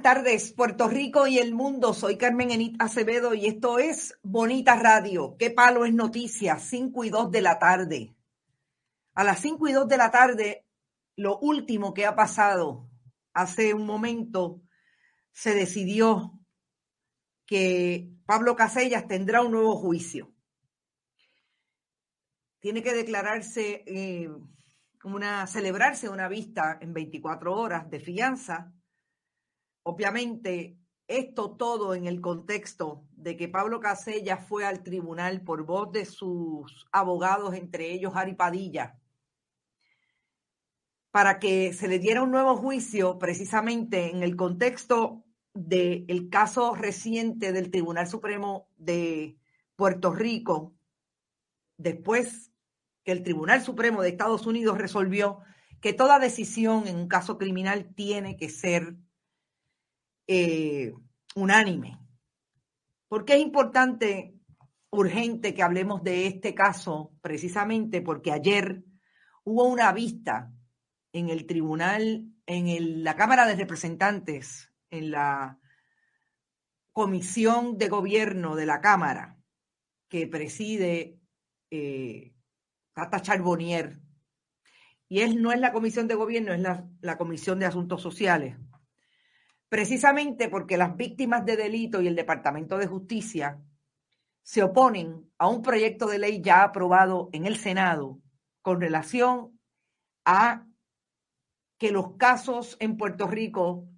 buenas tardes, Puerto Rico y el mundo. Soy Carmen Enit Acevedo y esto es Bonita Radio. ¿Qué palo es noticia? 5 y 2 de la tarde. A las 5 y 2 de la tarde, lo último que ha pasado hace un momento, se decidió que Pablo Casellas tendrá un nuevo juicio. Tiene que declararse eh, una, celebrarse una vista en 24 horas de fianza Obviamente, esto todo en el contexto de que Pablo Casella fue al tribunal por voz de sus abogados, entre ellos Ari Padilla, para que se le diera un nuevo juicio precisamente en el contexto del caso reciente del Tribunal Supremo de Puerto Rico, después que el Tribunal Supremo de Estados Unidos resolvió que toda decisión en un caso criminal tiene que ser eh, unánime. ¿Por qué es importante, urgente que hablemos de este caso? Precisamente porque ayer hubo una vista en el tribunal, en la Cámara de Representantes, en la comisión de gobierno de la Cámara que preside eh, Charbonnier. Y él no es la comisión de gobierno, es la comisión de asuntos sociales precisamente porque las víctimas de delito y el Departamento de Justicia se oponen a un proyecto de ley ya aprobado en el Senado con relación a que los casos en Puerto Rico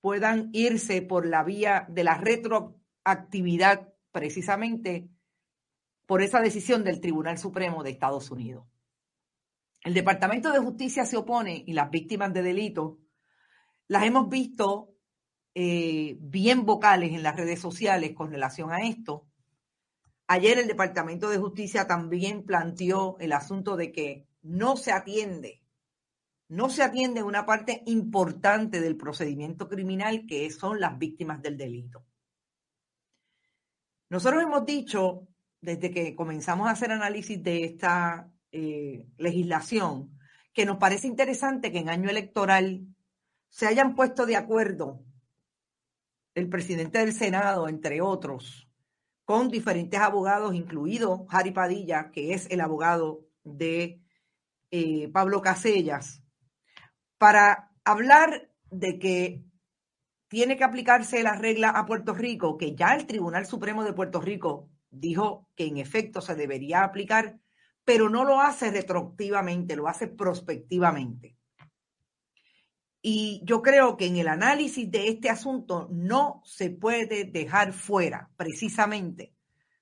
puedan irse por la vía de la retroactividad precisamente por esa decisión del Tribunal Supremo de Estados Unidos. El Departamento de Justicia se opone y las víctimas de delito las hemos visto eh, bien vocales en las redes sociales con relación a esto. Ayer el Departamento de Justicia también planteó el asunto de que no se atiende, no se atiende una parte importante del procedimiento criminal que son las víctimas del delito. Nosotros hemos dicho desde que comenzamos a hacer análisis de esta eh, legislación que nos parece interesante que en año electoral se hayan puesto de acuerdo el presidente del Senado, entre otros, con diferentes abogados, incluido Harry Padilla, que es el abogado de eh, Pablo Casellas, para hablar de que tiene que aplicarse la regla a Puerto Rico, que ya el Tribunal Supremo de Puerto Rico dijo que en efecto se debería aplicar, pero no lo hace retroactivamente, lo hace prospectivamente. Y yo creo que en el análisis de este asunto no se puede dejar fuera precisamente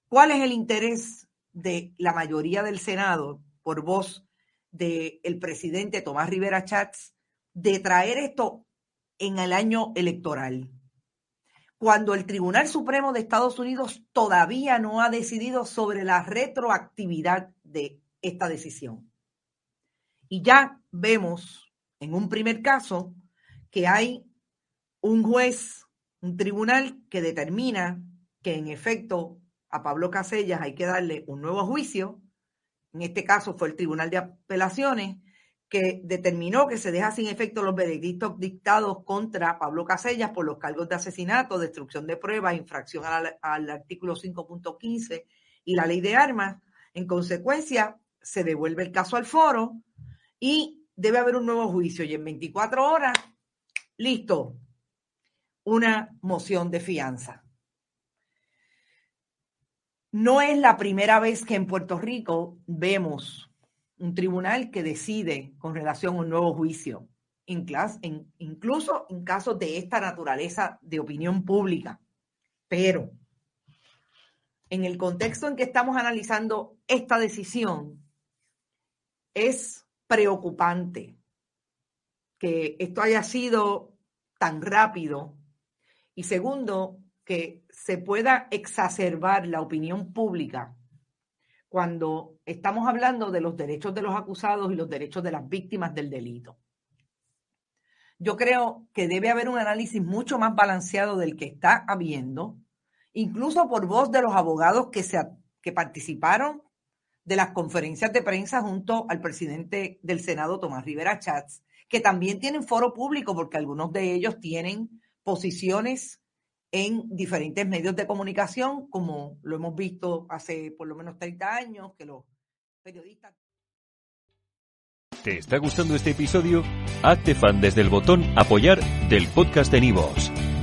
cuál es el interés de la mayoría del Senado por voz del presidente Tomás Rivera Chats de traer esto en el año electoral. Cuando el Tribunal Supremo de Estados Unidos todavía no ha decidido sobre la retroactividad de esta decisión. Y ya vemos en un primer caso que hay un juez, un tribunal que determina que en efecto a Pablo Casellas hay que darle un nuevo juicio. En este caso fue el Tribunal de Apelaciones que determinó que se deja sin efecto los veredictos dictados contra Pablo Casellas por los cargos de asesinato, destrucción de pruebas, infracción al, artículo 5.15 y la ley de armas. En consecuencia, se devuelve el caso al foro y debe haber un nuevo juicio. Y en 24 horas, listo, una moción de fianza. No es la primera vez que en Puerto Rico vemos un tribunal que decide con relación a un nuevo juicio, incluso en casos de esta naturaleza de opinión pública. Pero en el contexto en que estamos analizando esta decisión, es preocupante que esto haya sido tan rápido y segundo, que se pueda exacerbar la opinión pública cuando estamos hablando de los derechos de los acusados y los derechos de las víctimas del delito. Yo creo que debe haber un análisis mucho más balanceado del que está habiendo, incluso por voz de los abogados que, se, que participaron de las conferencias de prensa junto al presidente del Senado, Tomás Rivera Chats, que también tienen foro público porque algunos de ellos tienen posiciones en diferentes medios de comunicación, como lo hemos visto hace por lo menos 30 años, que los periodistas... ¿Te está gustando este episodio? Hazte fan desde el botón apoyar del podcast de Nivos.